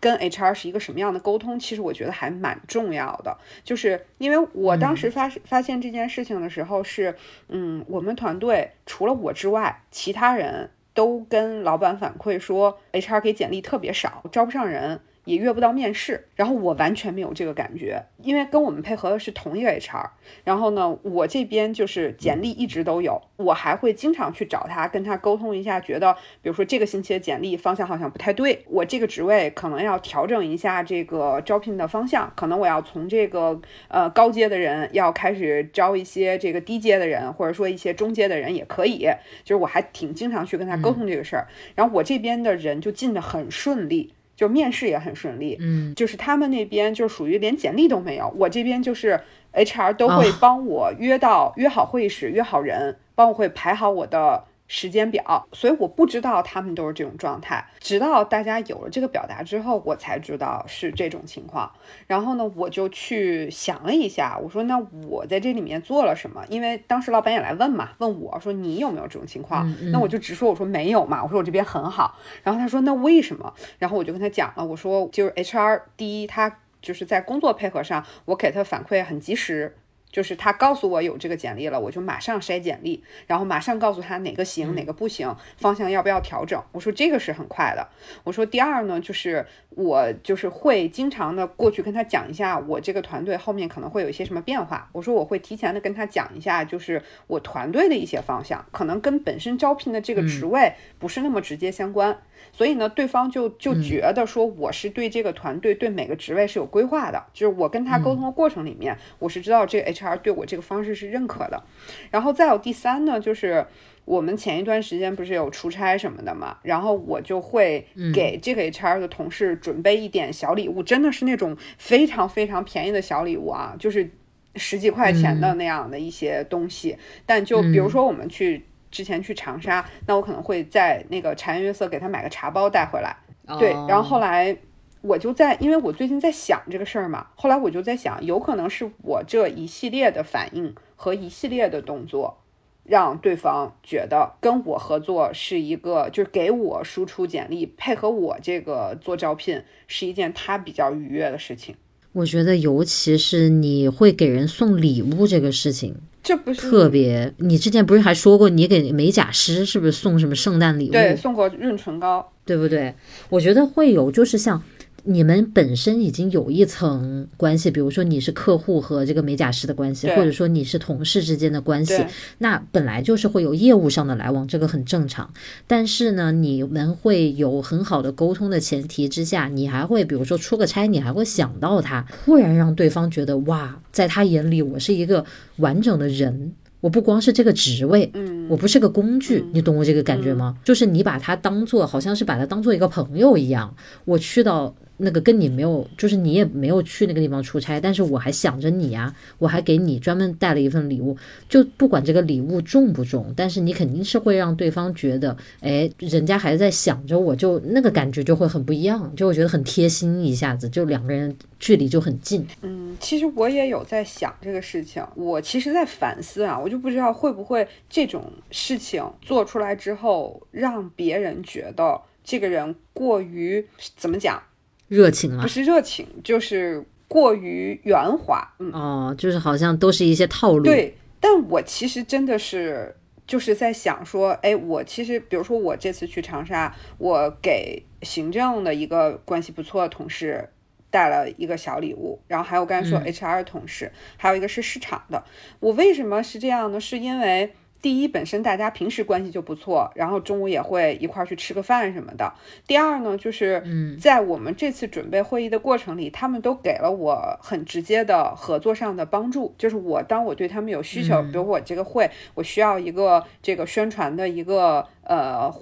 跟 HR 是一个什么样的沟通？其实我觉得还蛮重要的，就是因为我当时发发现这件事情的时候是，嗯，我们团队除了我之外，其他人。都跟老板反馈说，HR 给简历特别少，招不上人。也约不到面试，然后我完全没有这个感觉，因为跟我们配合的是同一个 HR。然后呢，我这边就是简历一直都有，我还会经常去找他，跟他沟通一下，觉得比如说这个星期的简历方向好像不太对，我这个职位可能要调整一下这个招聘的方向，可能我要从这个呃高阶的人要开始招一些这个低阶的人，或者说一些中阶的人也可以，就是我还挺经常去跟他沟通这个事儿。然后我这边的人就进的很顺利。就面试也很顺利，嗯，就是他们那边就属于连简历都没有，我这边就是 HR 都会帮我约到约好会议室，约好人，帮我会排好我的。时间表，所以我不知道他们都是这种状态，直到大家有了这个表达之后，我才知道是这种情况。然后呢，我就去想了一下，我说那我在这里面做了什么？因为当时老板也来问嘛，问我说你有没有这种情况？那我就直说我说没有嘛，我说我这边很好。然后他说那为什么？然后我就跟他讲了，我说就是 HR 第一，他就是在工作配合上，我给他反馈很及时。就是他告诉我有这个简历了，我就马上筛简历，然后马上告诉他哪个行哪个不行，方向要不要调整。我说这个是很快的。我说第二呢，就是我就是会经常的过去跟他讲一下我这个团队后面可能会有一些什么变化。我说我会提前的跟他讲一下，就是我团队的一些方向，可能跟本身招聘的这个职位不是那么直接相关。所以呢，对方就就觉得说我是对这个团队对每个职位是有规划的，就是我跟他沟通的过程里面，我是知道这个 HR 对我这个方式是认可的。然后再有第三呢，就是我们前一段时间不是有出差什么的嘛，然后我就会给这个 HR 的同事准备一点小礼物，真的是那种非常非常便宜的小礼物啊，就是十几块钱的那样的一些东西。但就比如说我们去。之前去长沙，那我可能会在那个茶颜悦色给他买个茶包带回来。对，然后后来我就在，因为我最近在想这个事儿嘛，后来我就在想，有可能是我这一系列的反应和一系列的动作，让对方觉得跟我合作是一个，就是给我输出简历，配合我这个做招聘是一件他比较愉悦的事情。我觉得，尤其是你会给人送礼物这个事情。这不是特别？你之前不是还说过，你给美甲师是不是送什么圣诞礼物？对，送过润唇膏，对不对？我觉得会有，就是像。你们本身已经有一层关系，比如说你是客户和这个美甲师的关系，或者说你是同事之间的关系，那本来就是会有业务上的来往，这个很正常。但是呢，你们会有很好的沟通的前提之下，你还会比如说出个差，你还会想到他，突然让对方觉得哇，在他眼里我是一个完整的人，我不光是这个职位，嗯，我不是个工具，你懂我这个感觉吗？就是你把他当做好像是把他当做一个朋友一样，我去到。那个跟你没有，就是你也没有去那个地方出差，但是我还想着你呀，我还给你专门带了一份礼物，就不管这个礼物重不重，但是你肯定是会让对方觉得，哎，人家还在想着我，就那个感觉就会很不一样，就会觉得很贴心，一下子就两个人距离就很近。嗯，其实我也有在想这个事情，我其实在反思啊，我就不知道会不会这种事情做出来之后，让别人觉得这个人过于怎么讲？热情了，不是热情，就是过于圆滑。嗯，哦，就是好像都是一些套路。对，但我其实真的是就是在想说，哎，我其实比如说我这次去长沙，我给行政的一个关系不错的同事带了一个小礼物，然后还有刚才说 HR 同事，还有一个是市场的。我为什么是这样呢？是因为。第一，本身大家平时关系就不错，然后中午也会一块儿去吃个饭什么的。第二呢，就是在我们这次准备会议的过程里，他们都给了我很直接的合作上的帮助。就是我当我对他们有需求，比如我这个会我需要一个这个宣传的一个呃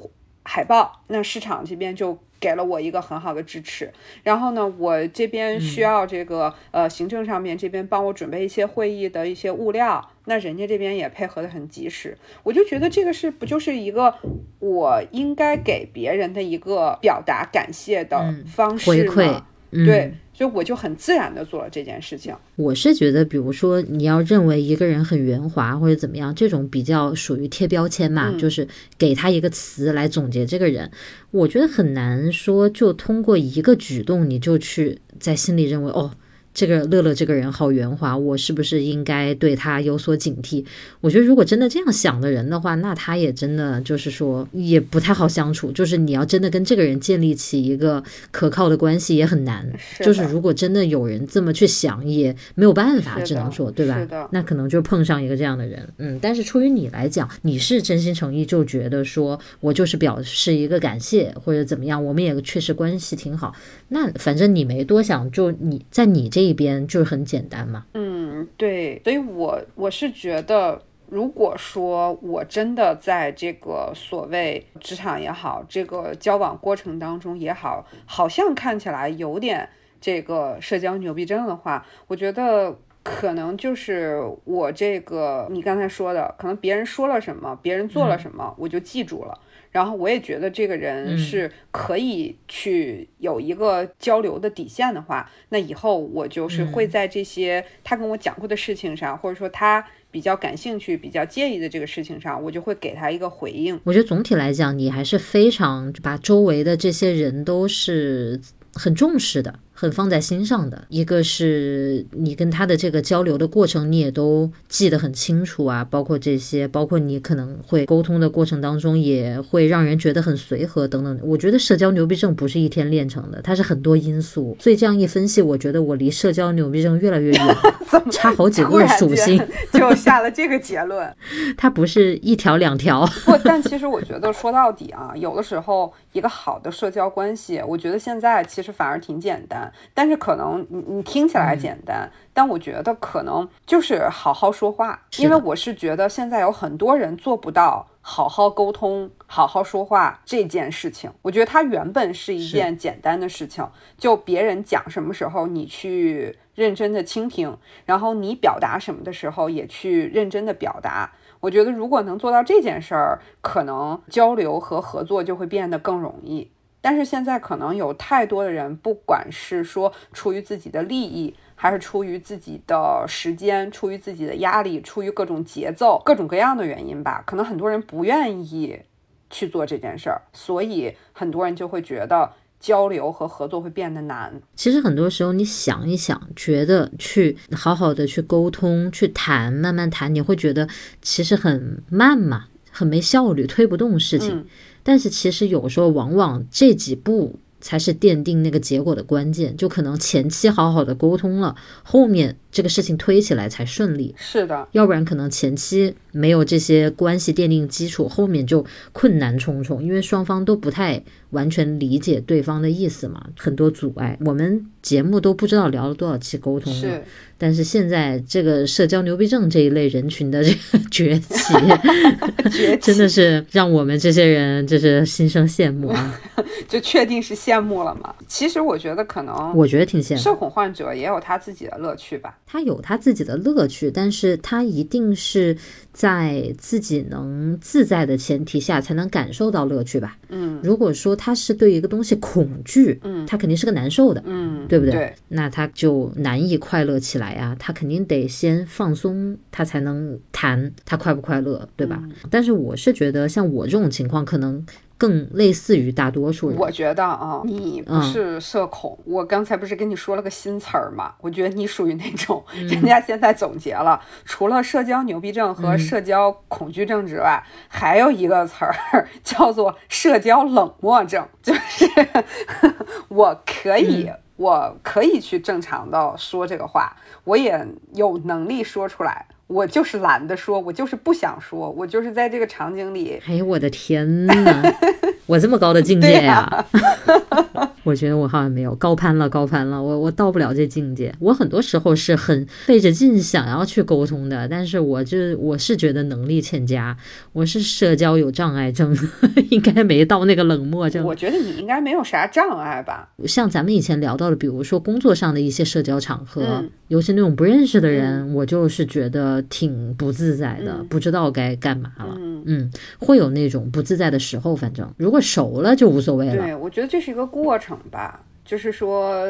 海报，那市场这边就。给了我一个很好的支持，然后呢，我这边需要这个呃行政上面这边帮我准备一些会议的一些物料，那人家这边也配合的很及时，我就觉得这个是不就是一个我应该给别人的一个表达感谢的方式吗？对。所以我就很自然的做了这件事情。我是觉得，比如说你要认为一个人很圆滑或者怎么样，这种比较属于贴标签嘛，就是给他一个词来总结这个人。我觉得很难说，就通过一个举动，你就去在心里认为哦。这个乐乐这个人好圆滑，我是不是应该对他有所警惕？我觉得如果真的这样想的人的话，那他也真的就是说也不太好相处。就是你要真的跟这个人建立起一个可靠的关系也很难。就是如果真的有人这么去想，也没有办法，只能说对吧？那可能就碰上一个这样的人。嗯，但是出于你来讲，你是真心诚意就觉得说我就是表示一个感谢或者怎么样，我们也确实关系挺好。那反正你没多想，就你在你这。这一边就是很简单嘛，嗯，对，所以我我是觉得，如果说我真的在这个所谓职场也好，这个交往过程当中也好，好像看起来有点这个社交牛逼症的话，我觉得可能就是我这个你刚才说的，可能别人说了什么，别人做了什么，我就记住了。然后我也觉得这个人是可以去有一个交流的底线的话，那以后我就是会在这些他跟我讲过的事情上，或者说他比较感兴趣、比较介意的这个事情上，我就会给他一个回应。我觉得总体来讲，你还是非常把周围的这些人都是很重视的。很放在心上的一个是你跟他的这个交流的过程，你也都记得很清楚啊，包括这些，包括你可能会沟通的过程当中，也会让人觉得很随和等等。我觉得社交牛逼症不是一天练成的，它是很多因素。所以这样一分析，我觉得我离社交牛逼症越来越远，差好几个属性 就下了这个结论。它不是一条两条。不，但其实我觉得说到底啊，有的时候一个好的社交关系，我觉得现在其实反而挺简单。但是可能你你听起来简单，但我觉得可能就是好好说话，因为我是觉得现在有很多人做不到好好沟通、好好说话这件事情。我觉得它原本是一件简单的事情，就别人讲什么时候你去认真的倾听，然后你表达什么的时候也去认真的表达。我觉得如果能做到这件事儿，可能交流和合作就会变得更容易。但是现在可能有太多的人，不管是说出于自己的利益，还是出于自己的时间，出于自己的压力，出于各种节奏、各种各样的原因吧，可能很多人不愿意去做这件事儿，所以很多人就会觉得交流和合作会变得难。其实很多时候你想一想，觉得去好好的去沟通、去谈、慢慢谈，你会觉得其实很慢嘛，很没效率，推不动事情。但是其实有时候，往往这几步才是奠定那个结果的关键。就可能前期好好的沟通了，后面这个事情推起来才顺利。是的，要不然可能前期没有这些关系奠定基础，后面就困难重重，因为双方都不太完全理解对方的意思嘛，很多阻碍。我们节目都不知道聊了多少期沟通了。但是现在这个社交牛逼症这一类人群的这个 崛起，真的是让我们这些人就是心生羡慕啊！就确定是羡慕了吗？其实我觉得可能，我觉得挺羡慕。社恐患者也有他自己的乐趣吧？他有他自己的乐趣，但是他一定是。在自己能自在的前提下，才能感受到乐趣吧。嗯，如果说他是对一个东西恐惧，嗯，他肯定是个难受的，嗯，对不对？对，那他就难以快乐起来啊。他肯定得先放松，他才能谈他快不快乐，对吧？但是我是觉得，像我这种情况，可能。更类似于大多数人，我觉得啊，你不是社恐。我刚才不是跟你说了个新词儿吗？我觉得你属于那种，人家现在总结了，除了社交牛逼症和社交恐惧症之外，还有一个词儿叫做社交冷漠症，就是 我可以，我可以去正常的说这个话，我也有能力说出来。我就是懒得说，我就是不想说，我就是在这个场景里。哎呦我的天呐，我这么高的境界呀！我觉得我好像没有高攀了，高攀了，我我到不了这境界。我很多时候是很费着劲想要去沟通的，但是我就我是觉得能力欠佳，我是社交有障碍症，应该没到那个冷漠症。我觉得你应该没有啥障碍吧？像咱们以前聊到的，比如说工作上的一些社交场合，尤其那种不认识的人，我就是觉得挺不自在的，不知道该干嘛了。嗯，会有那种不自在的时候，反正如果熟了就无所谓了。对，我觉得这是一个过程吧，就是说，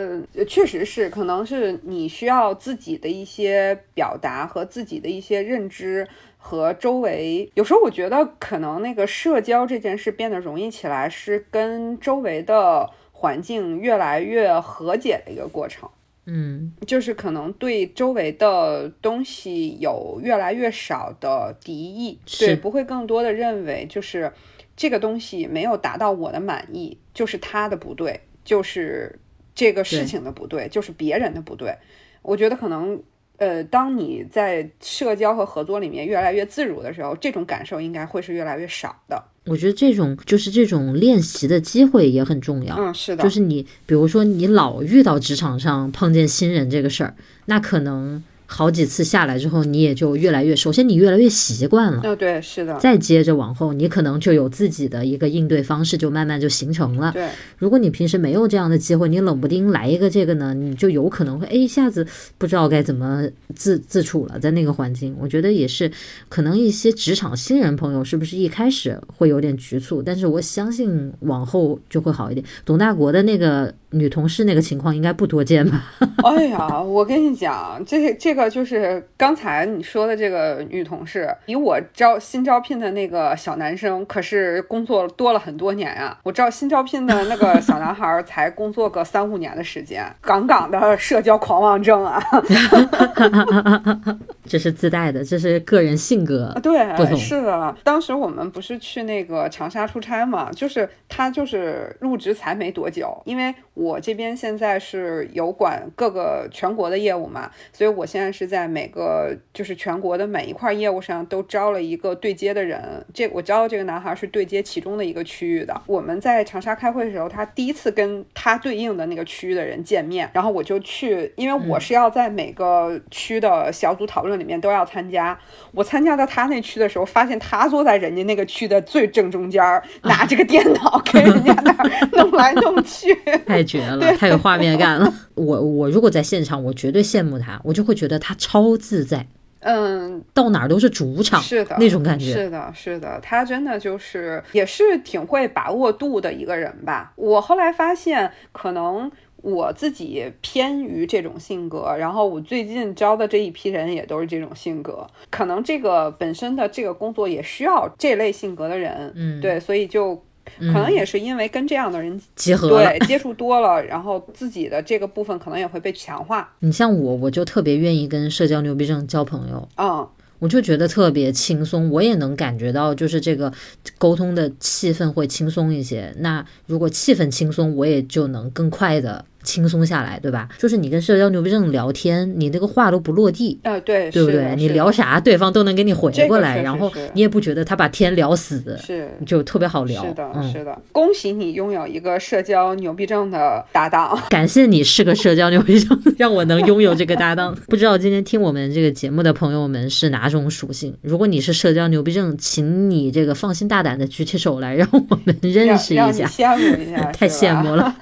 确实是，可能是你需要自己的一些表达和自己的一些认知和周围。有时候我觉得，可能那个社交这件事变得容易起来，是跟周围的环境越来越和解的一个过程。嗯，就是可能对周围的东西有越来越少的敌意，对，不会更多的认为就是这个东西没有达到我的满意，就是他的不对，就是这个事情的不对，就是别人的不对。我觉得可能。呃，当你在社交和合作里面越来越自如的时候，这种感受应该会是越来越少的。我觉得这种就是这种练习的机会也很重要。嗯，是的，就是你比如说你老遇到职场上碰见新人这个事儿，那可能。好几次下来之后，你也就越来越，首先你越来越习惯了。哦，对，是的。再接着往后，你可能就有自己的一个应对方式，就慢慢就形成了。对，如果你平时没有这样的机会，你冷不丁来一个这个呢，你就有可能会哎一下子不知道该怎么自自处了，在那个环境，我觉得也是可能一些职场新人朋友是不是一开始会有点局促，但是我相信往后就会好一点。董大国的那个。女同事那个情况应该不多见吧？哎呀，我跟你讲，这这个就是刚才你说的这个女同事，比我招新招聘的那个小男生可是工作多了很多年呀。我招新招聘的那个小男孩才工作个三五年的时间，杠杠的社交狂妄症啊！这是自带的，这是个人性格对，是的。当时我们不是去那个长沙出差嘛，就是他就是入职才没多久，因为。我这边现在是有管各个全国的业务嘛，所以我现在是在每个就是全国的每一块业务上都招了一个对接的人。这我招的这个男孩是对接其中的一个区域的。我们在长沙开会的时候，他第一次跟他对应的那个区域的人见面，然后我就去，因为我是要在每个区的小组讨论里面都要参加。我参加到他那区的时候，发现他坐在人家那个区的最正中间，拿着个电脑 给人家那儿弄来弄去。太绝了，太有画面感了。我我如果在现场，我绝对羡慕他，我就会觉得他超自在。嗯，到哪儿都是主场，是的，那种感觉。是的，是的，他真的就是也是挺会把握度的一个人吧。我后来发现，可能我自己偏于这种性格，然后我最近招的这一批人也都是这种性格。可能这个本身的这个工作也需要这类性格的人，嗯，对，所以就。可能也是因为跟这样的人结合，对接触多了，然后自己的这个部分可能也会被强化。你像我，我就特别愿意跟社交牛逼症交朋友，嗯，我就觉得特别轻松，我也能感觉到就是这个沟通的气氛会轻松一些。那如果气氛轻松，我也就能更快的。轻松下来，对吧？就是你跟社交牛逼症聊天，你那个话都不落地，啊，对，对不对？你聊啥，对方都能给你回过来，然后你也不觉得他把天聊死，是，就特别好聊。是的，是的。恭喜你拥有一个社交牛逼症的搭档，感谢你是个社交牛逼症，让我能拥有这个搭档。不知道今天听我们这个节目的朋友们是哪种属性？如果你是社交牛逼症，请你这个放心大胆的举起手来，让我们认识一下，羡慕一下，太羡慕了。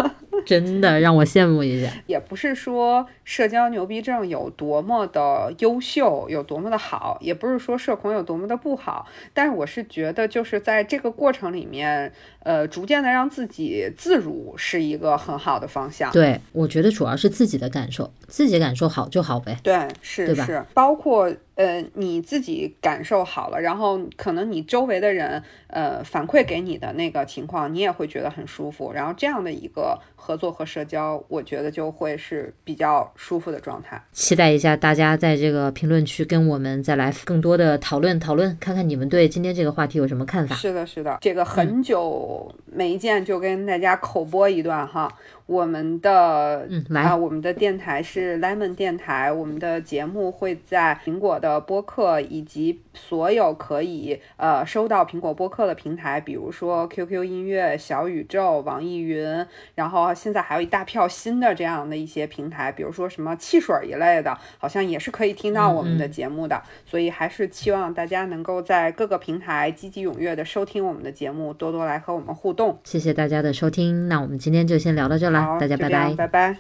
真的让我羡慕一下，也不是说社交牛逼症有多么的优秀，有多么的好，也不是说社恐有多么的不好，但是我是觉得，就是在这个过程里面，呃，逐渐的让自己自如是一个很好的方向。对，我觉得主要是自己的感受，自己感受好就好呗。对，是是，包括。呃，你自己感受好了，然后可能你周围的人，呃，反馈给你的那个情况，你也会觉得很舒服。然后这样的一个合作和社交，我觉得就会是比较舒服的状态。期待一下大家在这个评论区跟我们再来更多的讨论讨论，看看你们对今天这个话题有什么看法。是的，是的，这个很久每一件，就跟大家口播一段哈。我们的嗯，来啊，我们的电台是 Lemon 电台，我们的节目会在苹果的。播客，以及所有可以呃收到苹果播客的平台，比如说 QQ 音乐、小宇宙、网易云，然后现在还有一大票新的这样的一些平台，比如说什么汽水一类的，好像也是可以听到我们的节目的。所以还是期望大家能够在各个平台积极踊跃的收听我们的节目，多多来和我们互动。谢谢大家的收听，那我们今天就先聊到这了，大家拜拜，拜拜。